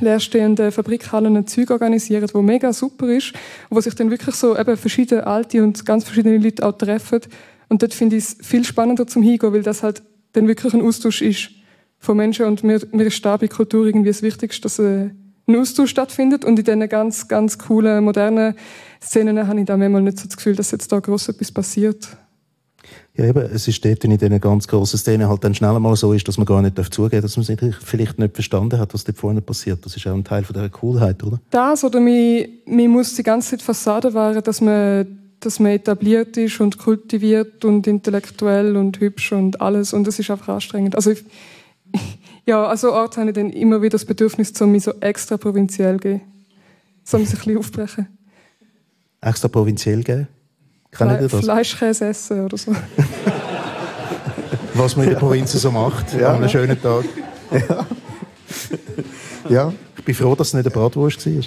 [SPEAKER 3] leerstehende Fabrikhallen ein Zeug organisieren, wo mega super ist, wo sich dann wirklich so eben verschiedene alte und ganz verschiedene Leute auch treffen. Und dort finde ich es viel spannender zum Hingehen, weil das halt dann wirklich ein Austausch ist von Menschen und mir, mir ist da bei Kultur irgendwie das Wichtigste, dass äh, ein Austausch stattfindet und in diesen ganz, ganz coolen, modernen Szenen habe ich da manchmal nicht so das Gefühl, dass jetzt da groß etwas passiert.
[SPEAKER 5] Ja, eben, es ist dort in diesen ganz grossen Szenen halt dann schnell mal so ist, dass man gar nicht zugeben darf, dass man sich vielleicht nicht verstanden hat, was dort vorne passiert. Das ist auch ein Teil von dieser Coolheit, oder?
[SPEAKER 3] Das oder man, man muss die ganze Zeit Fassade wahren, dass man, dass man etabliert ist und kultiviert und intellektuell und hübsch und alles und das ist einfach anstrengend. Also ich, ja, also Ort habe ich dann immer wieder das Bedürfnis, so mich so extra provinziell zu gehen. So mich ein bisschen aufbrechen.
[SPEAKER 5] Extra provinziell gehen? Kennt ihr das?
[SPEAKER 3] Fleischkäse essen oder so.
[SPEAKER 5] Was man in der Provinz so macht, ja. an einem schönen Tag.
[SPEAKER 7] Ja. ja.
[SPEAKER 5] Ich bin froh, dass es nicht eine Bratwurst war.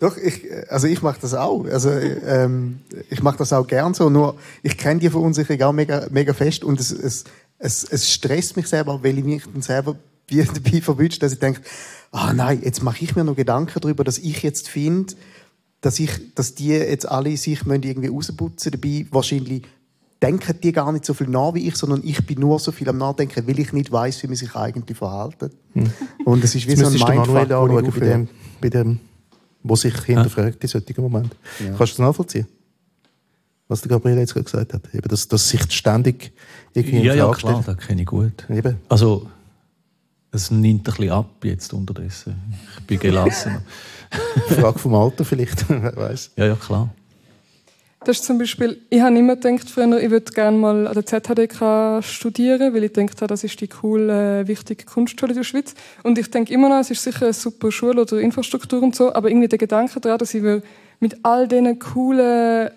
[SPEAKER 7] Doch, ich, also ich mache das auch. Also, ähm, ich mache das auch gern so. Nur ich kenne die Verunsicherung auch mega, mega fest und es, es, es, es stresst mich selber, weil ich mich dann selber dabei verwünscht, dass ich denke, ah nein, jetzt mache ich mir noch Gedanken darüber, dass ich jetzt finde, dass ich, dass die jetzt alle sich irgendwie rausputzen dabei. Wahrscheinlich denken die gar nicht so viel nach wie ich, sondern ich bin nur so viel am Nachdenken, weil ich nicht weiß, wie man sich eigentlich verhält. Hm. Und es ist wie so ein Mindfuck,
[SPEAKER 5] wo ich bei dem, bei dem, wo sich hinterfragt in solchen Momenten. Ja. Kannst du das nachvollziehen? Was der Gabriel jetzt gerade gesagt hat. Eben, dass, dass sich ständig irgendwie
[SPEAKER 6] Ja, ja, klar, das kenne ich gut. Eben. Also, es nimmt ein bisschen ab jetzt unterdessen. Ich bin gelassen.
[SPEAKER 5] Frage vom Alter vielleicht, wer weiß.
[SPEAKER 6] Ja, ja, klar.
[SPEAKER 3] Das ist zum Beispiel, ich habe immer gedacht, früher, ich würde gerne mal an der ZHDK studieren, weil ich denke, das ist die coole, äh, wichtige Kunstschule in der Schweiz. Und ich denke immer noch, es ist sicher eine super Schule oder Infrastruktur und so, aber irgendwie der Gedanke daran, dass ich mit all diesen coolen,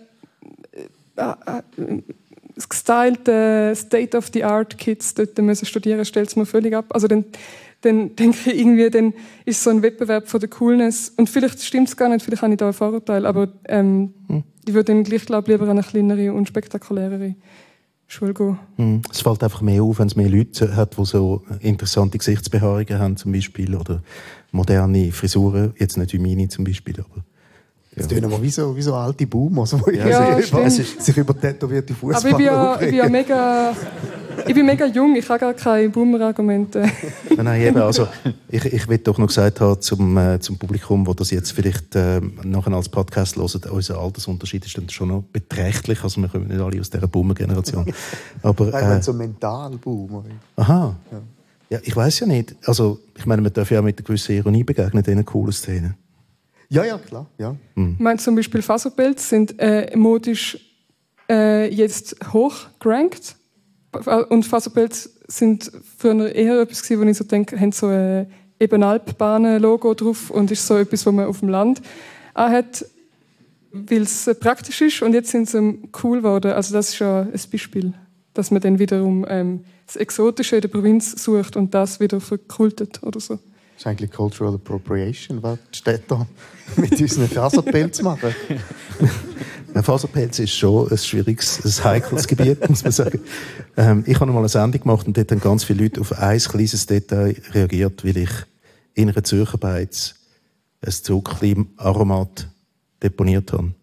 [SPEAKER 3] gestylten State-of-the-Art-Kids dort müssen studieren, stellt es mir völlig ab. Also dann, dann denke ich irgendwie, dann ist so ein Wettbewerb von der Coolness. Und vielleicht stimmt es gar nicht, vielleicht habe ich da ein Vorurteil, aber ähm, hm. ich würde dann gleich, glaube lieber an eine kleinere und spektakulärere Schule gehen.
[SPEAKER 5] Hm. Es fällt einfach mehr auf, wenn es mehr Leute hat, die so interessante Gesichtsbehaarungen haben zum Beispiel oder moderne Frisuren, jetzt nicht wie meine zum Beispiel, aber
[SPEAKER 7] das tönen aber wie so, wie so alte Boomer, also,
[SPEAKER 3] ja,
[SPEAKER 7] sich, über, sich über tätowierte Fußballer
[SPEAKER 3] Aber ich bin ja, ich bin ja mega... ich bin mega jung, ich habe gar keine Boomer-Argumente.
[SPEAKER 5] nein, nein, eben, also ich, ich will doch noch gesagt haben zum, äh, zum Publikum, wo das jetzt vielleicht äh, nachher als Podcast hört, unser Altersunterschied ist dann schon noch beträchtlich, also wir kommen nicht alle aus dieser Boomer-Generation. Aber,
[SPEAKER 7] Nein,
[SPEAKER 5] äh,
[SPEAKER 7] so Mentalboom.
[SPEAKER 5] aha, ja. ich weiß ja nicht, also ich meine, man darf ja auch mit einer gewissen Ironie begegnen, diesen coolen Szenen.
[SPEAKER 7] Ja, ja, klar. Ja.
[SPEAKER 3] Ich meine zum Beispiel Faserpelz sind äh, modisch äh, jetzt hoch gerankt. Und Faserpelz sind früher eher etwas gewesen, wo ich so denke, haben so ein Ebenalpbahnen-Logo drauf und ist so etwas, was man auf dem Land hat, weil es äh, praktisch ist. Und jetzt sind sie ähm, cool geworden. Also das ist ja ein Beispiel, dass man dann wiederum ähm, das Exotische in der Provinz sucht und das wieder verkultet oder so.
[SPEAKER 7] Das ist eigentlich Cultural Appropriation, was die Städte mit unseren Faserpelz machen.
[SPEAKER 5] Ein Faserpelz ist schon ein schwieriges, ein heikles Gebiet, muss man sagen. Ähm, ich habe mal eine Sendung gemacht und dort haben ganz viele Leute auf ein kleines Detail reagiert, weil ich in einer Zürcher Beiz ein Zuckerli-Aromat deponiert habe.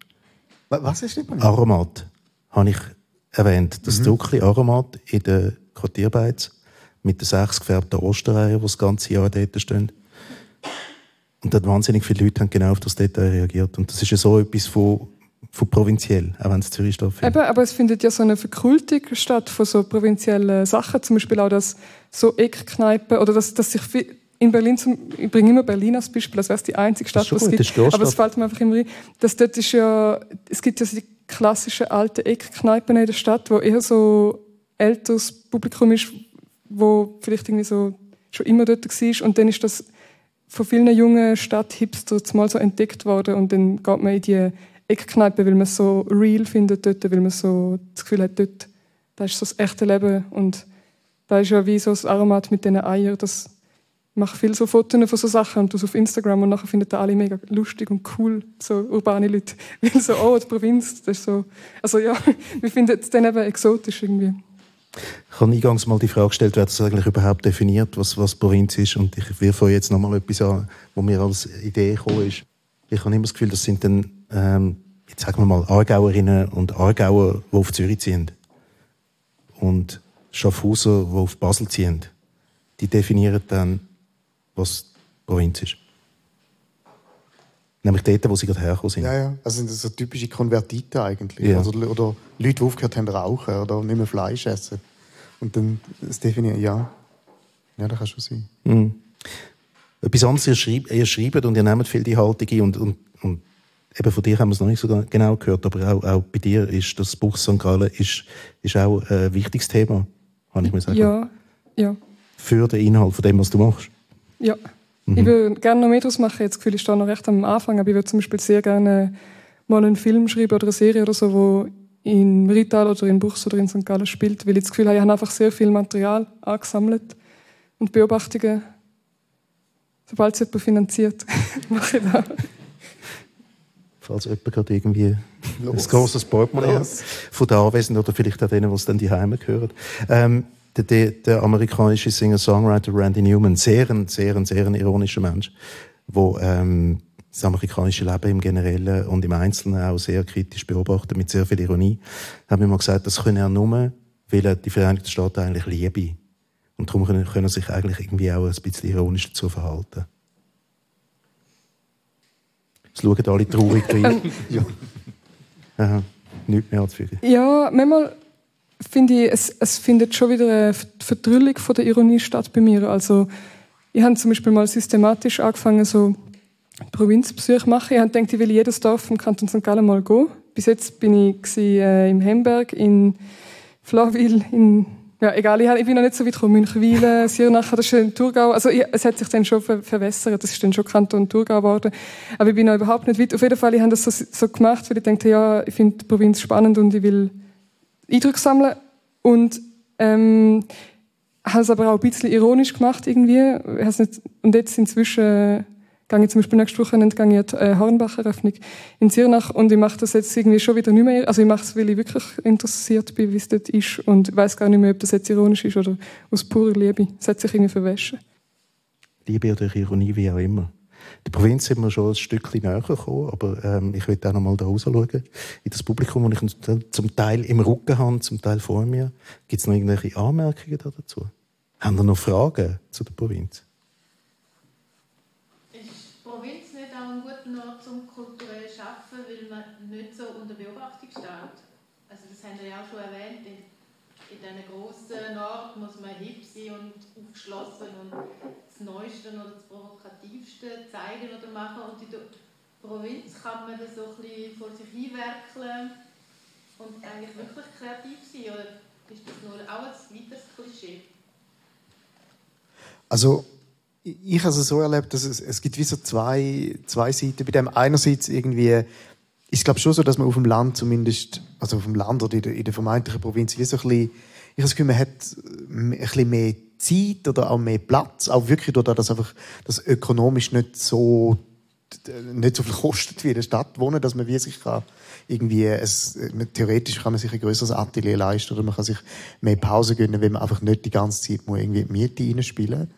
[SPEAKER 7] Wa- Was ist denn?
[SPEAKER 5] Aromat habe ich erwähnt. Das Zuckerli-Aromat in der Quartierbeiz mit den sechs gefärbten Ostereiern, die das ganze Jahr dort stehen. Und dort wahnsinnig viele Leute haben genau auf das Detail reagiert. Und das ist ja so etwas von, von provinziell, auch wenn es Zürich stattfindet.
[SPEAKER 3] Eben, aber es findet ja so eine Verkultung statt von so provinziellen Sachen, zum Beispiel auch das so Eckkneipen oder dass, dass sich in Berlin, zum, ich bringe immer Berlin als Beispiel, als wäre die einzige Stadt, die es gibt.
[SPEAKER 5] das
[SPEAKER 3] aber es fällt mir einfach immer ein, dass dort ist ja, es gibt ja so die klassischen alten Eckkneipen in der Stadt, wo eher so älteres Publikum ist, wo vielleicht irgendwie so schon immer dort war. Und dann ist das von vielen jungen Stadthipsters mal so entdeckt worden. Und dann geht man in die Eckkneipe, weil man es so real findet dort, weil man so das Gefühl hat, dort, da ist so das echte Leben. Und da ist ja wie so das Aromat mit diesen Eiern, das macht viel so Fotos von so Sachen. Und das auf Instagram und nachher finden das alle mega lustig und cool, so urbane Leute, weil so, oh, die Provinz, das ist so, also ja, wir finden es dann eben exotisch irgendwie.
[SPEAKER 5] Ich habe eingangs mal die Frage gestellt, wer das eigentlich überhaupt definiert, was, was Provinz ist. Und ich wirf euch jetzt nochmal etwas an, wo mir als Idee gekommen ist. Ich habe immer das Gefühl, das sind dann, ähm, jetzt sagen wir mal, Aargauerinnen und Aargauer, die auf Zürich ziehen. Und Schaffhauser, die auf Basel ziehen. Die definieren dann, was Provinz ist. Nämlich dort, wo sie gerade hergekommen sind.
[SPEAKER 7] Ja, ja. Also sind das so typische Konvertiten eigentlich.
[SPEAKER 5] Ja.
[SPEAKER 7] Also, oder Leute, die aufgehört haben rauchen oder nicht mehr Fleisch essen. Und dann das definieren, ja. Ja, das kann schon sein.
[SPEAKER 5] Mhm. Etwas anderes, ihr, schreib, ihr schreibt und ihr nehmt viel die Haltung ein und, und, und eben von dir haben wir es noch nicht so genau gehört, aber auch, auch bei dir ist das Buch St. Gallen ist, ist auch ein wichtiges Thema, kann ich mir sagen.
[SPEAKER 3] Ja, ja.
[SPEAKER 5] Für den Inhalt von dem, was du machst.
[SPEAKER 3] Ja. Ich würde gerne noch mehr machen. Jetzt Gefühl, ich stehe noch recht am Anfang, aber ich würde zum Beispiel sehr gerne mal einen Film schreiben oder eine Serie oder so, wo in Rital oder in Buchs oder in St. Gallen spielt, weil ich das Gefühl habe, ich habe einfach sehr viel Material angesammelt und Beobachtungen. Sobald es jemand finanziert, mache ich das.
[SPEAKER 5] Falls jemand gerade irgendwie
[SPEAKER 7] Los.
[SPEAKER 5] ein grosses Portemonnaie hat von den Anwesenden oder vielleicht auch denen, die es dann die Heime gehören. Ähm, der, der, der amerikanische Singer-Songwriter Randy Newman, sehr ein, sehr ein, sehr ein ironischer Mensch, der ähm, das amerikanische Leben im Generellen und im Einzelnen auch sehr kritisch beobachtet, mit sehr viel Ironie, hat mir mal gesagt, das könne er nur, weil er die Vereinigten Staaten eigentlich liebe. Und darum können, können sich eigentlich irgendwie auch ein bisschen ironisch dazu verhalten. Es schauen alle traurig rein. ja. Aha, nichts mehr anzufügen.
[SPEAKER 3] Ja, manchmal finde ich, es, es findet schon wieder eine Verdrüllung von der Ironie statt bei mir. Also, ich habe zum Beispiel mal systematisch angefangen, so Provinzbesuche machen. Ich habe gedacht, ich will jedes Dorf im Kanton St. Gallen mal gehen. Bis jetzt bin ich äh, im Hemberg, in Flawil, in ja, egal, ich, bin noch nicht so weit gekommen. Münchwilen, Siernacher, das ist in Thurgau. Also ich, es hat sich dann schon ver verwässert, das ist dann schon Kanton Thurgau geworden. Aber ich bin noch überhaupt nicht weit. Auf jeden Fall, ich habe das so, so gemacht, weil ich dachte, ja, ich finde die Provinz spannend und ich will Eindrücke sammeln. Und ähm, habe es aber auch ein bisschen ironisch gemacht irgendwie. Nicht, und jetzt inzwischen äh, gehe ich zum Beispiel nächste Woche an die äh, Hornbach-Eröffnung in Zirnach und ich mache das jetzt irgendwie schon wieder nicht mehr. Also ich mache es, weil ich wirklich interessiert bin, wie es dort ist und weiß gar nicht mehr, ob das jetzt ironisch ist oder aus purer Liebe. Es hat sich irgendwie verwäschen.
[SPEAKER 5] Liebe oder Ironie, wie auch immer. Die Provinz sind wir schon ein Stückchen näher gekommen, aber ähm, ich will auch noch mal da raus schauen, in das Publikum, das ich zum Teil im Rücken habe, zum Teil vor mir. Gibt es noch irgendwelche Anmerkungen dazu? Haben Sie noch Fragen zu der Provinz?
[SPEAKER 1] Ist die Provinz nicht auch ein guter Ort zum kulturell Arbeiten, weil man nicht so unter Beobachtung steht? Also das haben wir ja auch schon erwähnt, in, in diesen grossen Orten muss man hip sein und aufgeschlossen und das Neueste oder das Provokativste zeigen oder machen und in der Provinz kann man das so ein bisschen vor sich hinwerkeln und eigentlich wirklich kreativ sein, oder ist das nur auch ein weiteres Klischee?
[SPEAKER 7] Also ich habe es so erlebt, dass es, es gibt wie so zwei, zwei Seiten. Bei dem einerseits irgendwie ist glaube schon so, dass man auf dem Land zumindest, also auf dem Land oder in der, in der vermeintlichen Provinz, wie so ein bisschen, ich habe das Gefühl, man hat ein bisschen mehr Zeit oder auch mehr Platz, auch wirklich dadurch, dass einfach das ökonomisch nicht so nicht so viel kostet wie in der Stadt wohnen, dass man wie sich kann irgendwie es, theoretisch kann man sich ein größeres Atelier leisten oder man kann sich mehr Pause gönnen, wenn man einfach nicht die ganze Zeit muss irgendwie die Miete reinspielen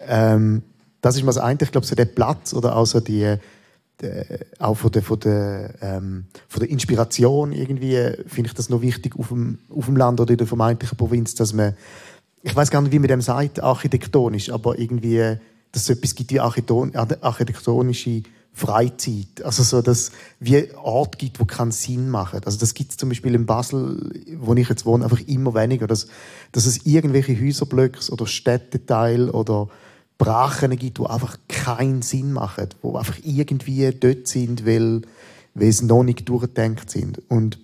[SPEAKER 7] ähm, das ist mal das eine. Ich glaube, so der Platz oder auch so die auch von der, von, der, ähm, von der Inspiration irgendwie finde ich das noch wichtig auf dem, auf dem Land oder in der vermeintlichen Provinz, dass man ich weiß gar nicht, wie man dem sagt, architektonisch, aber irgendwie, dass es etwas gibt wie architektonische Freizeit. Also so, dass wie Ort gibt, wo keinen Sinn machen. Also das gibt es zum Beispiel in Basel, wo ich jetzt wohne, einfach immer weniger. Dass, dass es irgendwelche Häuserblöcke oder Städteteile oder Brachen gibt, wo einfach keinen Sinn machen, wo einfach irgendwie dort sind, weil, weil sie noch nicht durchgedenkt sind. Und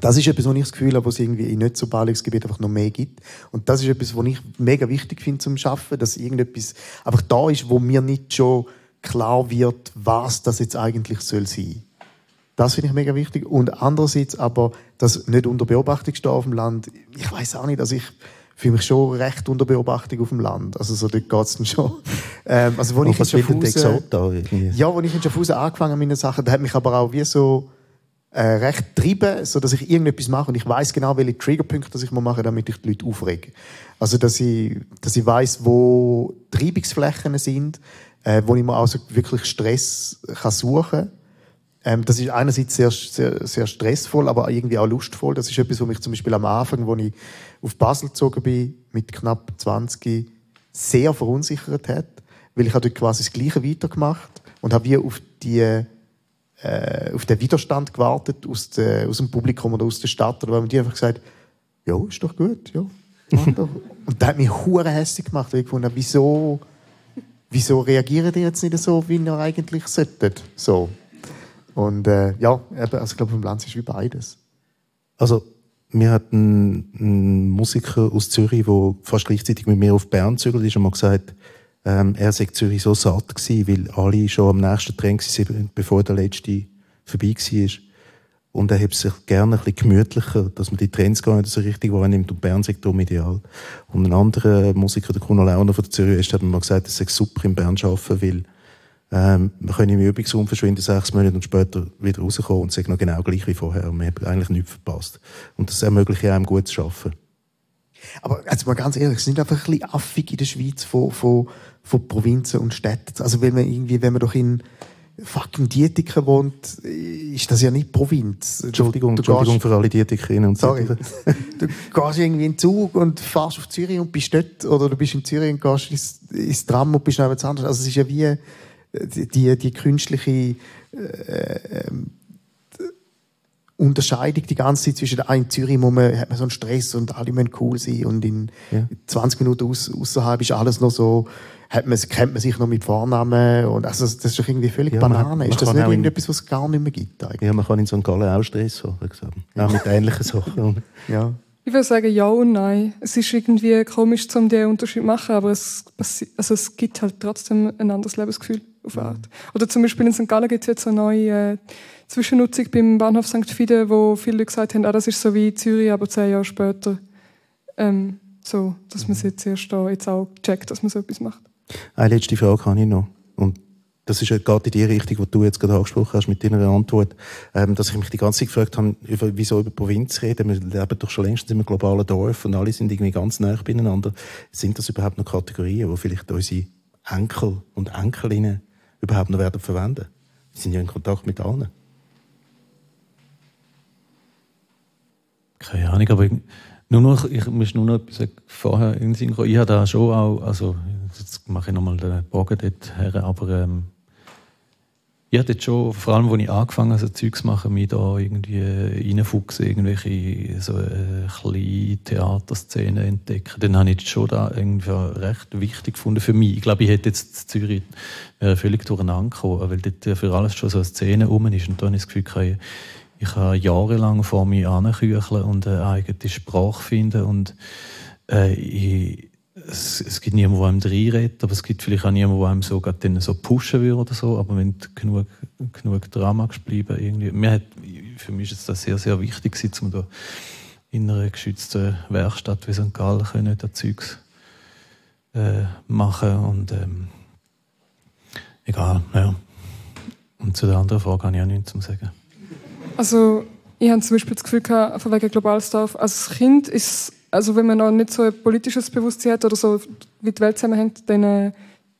[SPEAKER 7] das ist etwas, wo ich das Gefühl habe, was irgendwie in nicht so Ballungsgebieten einfach noch mehr gibt. Und das ist etwas, was ich mega wichtig finde zum Schaffen, dass irgendetwas einfach da ist, wo mir nicht schon klar wird, was das jetzt eigentlich soll sein. Das finde ich mega wichtig. Und andererseits aber, dass nicht unter Beobachtung steht auf dem Land. Ich weiß auch nicht, also ich fühle mich schon recht unter Beobachtung auf dem Land. Also so dort geht es dann schon. Ähm, also, wo ich in Schaffhausen, Ja, wo ich in Schaffhausen angefangen habe mit Sachen, da hat mich aber auch wie so äh, recht treiben, so dass ich irgendetwas mache und ich weiß genau, welche Triggerpunkte ich machen muss, damit ich die Leute aufrege. Also dass ich, dass ich weiß, wo Treibungsflächen sind, äh, wo ich mir also wirklich Stress kann suchen kann. Ähm, das ist einerseits sehr, sehr, sehr stressvoll, aber irgendwie auch lustvoll. Das ist etwas, was mich zum Beispiel am Anfang, als ich auf Basel gezogen bin, mit knapp 20, sehr verunsichert hat, weil ich habe dort quasi das Gleiche weitergemacht und habe wie auf die äh, auf den Widerstand gewartet aus, de, aus dem Publikum oder aus der Stadt oder weil die einfach gesagt, ja, ist doch gut, ja, doch. und das hat mich hure hässlich gemacht, weil ich gefunden wieso wieso reagieren die jetzt nicht so, wie ihr eigentlich solltet? So. Und äh, ja, also ich glaube, im Land ist wie beides.
[SPEAKER 5] Also, wir hatten einen Musiker aus Zürich, der fast gleichzeitig mit mir auf Bern zügelt ist und mal gesagt, ähm, er sei Zürich so satt gewesen, weil alle schon am nächsten Train waren, bevor der letzte vorbei war. Und er hat sich gerne ein bisschen gemütlicher, dass man die Trends gar nicht so richtig wahrnimmt und Bern sagt darum ideal. Und ein anderer Musiker, der Kuno Launer von der Zürich ist, hat mir mal gesagt, es sei super in Bern arbeiten, weil ähm, man können im Übungsraum verschwinden, sechs Monate und später wieder rauskommen und es noch genau gleich wie vorher. Und man hat eigentlich nichts verpasst. Und das ermöglicht einem gut zu arbeiten.
[SPEAKER 7] Aber also mal ganz ehrlich, es sind einfach ein bisschen affig in der Schweiz von, von, von Provinzen und Städten. Also wenn man irgendwie, wenn man doch in fucking Dietiker wohnt, ist das ja nicht Provinz.
[SPEAKER 5] Entschuldigung, du, Entschuldigung für alle Dietikerinnen und
[SPEAKER 7] Sorry. du gehst irgendwie in den Zug und fährst auf Zürich und bist dort, oder du bist in Zürich und gehst ins, ins Tram und bist noch etwas anderes. Also es ist ja wie die, die künstliche äh, äh, Unterscheidung die ganze Zeit zwischen in Zürich wo man, hat man so einen Stress und alle müssen cool sein und in ja. 20 Minuten aus, außerhalb ist alles noch so hat man, kennt man sich noch mit Vornamen und also das ist doch irgendwie völlig ja, Banane. Man, ist das nicht irgendetwas, was es gar nicht mehr gibt?
[SPEAKER 5] Eigentlich? Ja, man kann in so einen Gallen auch Stress haben, ja. auch mit ähnlichen Sachen.
[SPEAKER 7] ja.
[SPEAKER 3] Ich würde sagen ja und nein. Es ist irgendwie komisch, um den Unterschied zu machen, aber es, also es gibt halt trotzdem ein anderes Lebensgefühl auf Art. Oder zum Beispiel in St. Gallen gibt es jetzt eine neue äh, Zwischennutzung beim Bahnhof St. Fide, wo viele Leute gesagt haben, ah, das ist so wie Zürich, aber zehn Jahre später. Ähm, so, dass man es jetzt erst da jetzt auch checkt, dass man so etwas macht.
[SPEAKER 5] Eine letzte Frage habe ich noch. Und das ist gerade in die Richtung, die du jetzt gerade angesprochen hast mit deiner Antwort, ähm, dass ich mich die ganze Zeit gefragt habe, über, wieso über Provinz reden. Wir leben doch schon längst in einem globalen Dorf und alle sind irgendwie ganz nah beieinander. Sind das überhaupt noch Kategorien, wo vielleicht unsere Enkel und Enkelinnen überhaupt noch werden verwenden. Die sind ja in Kontakt mit allen.
[SPEAKER 6] Keine Ahnung, aber ich, nur noch, ich muss nur noch etwas vorher in den Sinn kommen. Ich habe da schon auch, also jetzt mache ich nochmal den Bogen dort her, aber ähm, ich hatte schon, vor allem, als ich angefangen habe, so Zeugs zu machen, mich da irgendwie reinfuchsen, irgendwelche so äh, kleine Theaterszenen entdecken, dann habe ich das schon da irgendwie recht wichtig gefunden für mich. Ich glaube, ich hätte jetzt in Zürich wäre völlig durcheinander gekommen, weil dort für alles schon so eine Szene rum ist. Und da habe ich das Gefühl, ich, ich habe jahrelang vor mir ankücheln und eine eigene Sprache finden. Und äh, ich, es, es gibt niemanden, der einem reinredet, aber es gibt vielleicht auch niemanden, der einem so, dann so pushen würde oder so. Aber wenn du genug, genug Drama bleiben irgendwie. Mir hat, für mich ist das sehr, sehr wichtig, um da in einer geschützten Werkstatt wie St. Gallen können, da Zeugs äh, machen und ähm, egal, ja. Und zu der anderen Frage habe ich auch nichts zu sagen.
[SPEAKER 3] Also ich habe zum Beispiel das Gefühl von wegen Globalsdorf, als Kind ist also wenn man noch nicht so ein politisches Bewusstsein hat oder so, wie die Welt zusammenhängt, dann äh,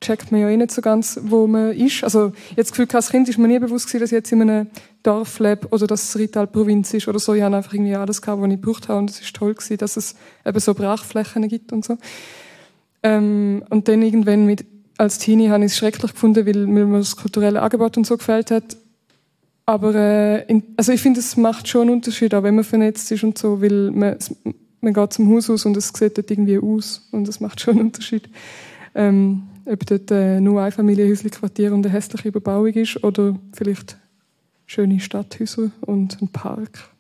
[SPEAKER 3] checkt man ja eh nicht so ganz, wo man ist. Also jetzt Gefühl, als Kind ist mir nie bewusst gewesen, dass ich jetzt in einem Dorf lebe oder dass es Rital Provinz ist oder so. Ich habe einfach irgendwie alles gehabt, was ich gebraucht habe und es ist toll gewesen, dass es eben so Brachflächen gibt und so. Ähm, und dann irgendwann mit, als Teenie habe ich es schrecklich gefunden, weil mir das kulturelle Angebot und so gefällt hat. Aber äh, in, also ich finde, es macht schon einen Unterschied, auch wenn man vernetzt ist und so, weil man, man geht zum Haus aus und es sieht dort irgendwie aus und das macht schon einen Unterschied. Ähm, ob dort äh, nur ein Familienhäuschen-Quartier und eine hässliche Überbauung ist oder vielleicht schöne Stadthäuser und ein Park.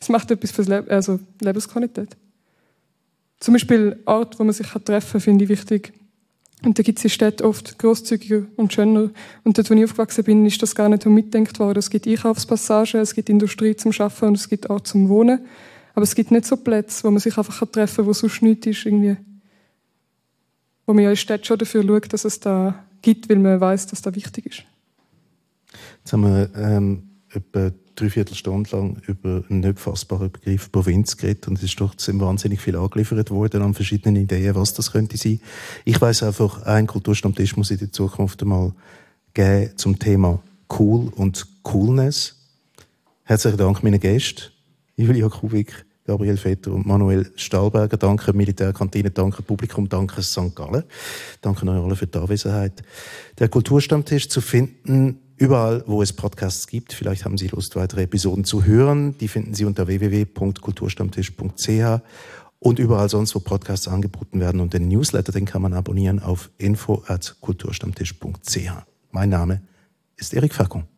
[SPEAKER 3] Es macht etwas für Le also Lebensqualität. Zum Beispiel Ort, wo man sich treffen kann, finde ich wichtig. Und da gibt es in Städten oft großzügiger und schöner. Und dort, wo ich aufgewachsen bin, ist das gar nicht so mitdenkt worden. Es gibt Einkaufspassagen, es gibt Industrie zum Schaffen und es gibt Ort zum Wohnen. Aber es gibt nicht so Plätze, wo man sich einfach treffen kann, wo sonst nichts ist. Irgendwie. Wo man ja in Städten schon dafür schaut, dass es da gibt, weil man weiß, dass das wichtig ist.
[SPEAKER 5] Jetzt haben wir ähm, etwa dreiviertel Stunde lang über einen nicht fassbaren Begriff Provinz geredet und es ist doch wahnsinnig viel angeliefert worden an verschiedenen Ideen, was das könnte sein. Ich weiß einfach, ein Kulturstammtisch muss in der Zukunft einmal geben zum Thema Cool und Coolness. Herzlichen Dank meinen Gästen. Julia Kubik, Gabriel Vetter und Manuel Stahlberger. Danke Militärkantine, danke Publikum, danke St. Gallen. Danke euch alle für die Anwesenheit. Der Kulturstammtisch zu finden überall, wo es Podcasts gibt. Vielleicht haben Sie Lust, weitere Episoden zu hören. Die finden Sie unter www.kulturstammtisch.ch und überall sonst, wo Podcasts angeboten werden. Und den Newsletter, den kann man abonnieren auf info.kulturstammtisch.ch. Mein Name ist Erik Fackung.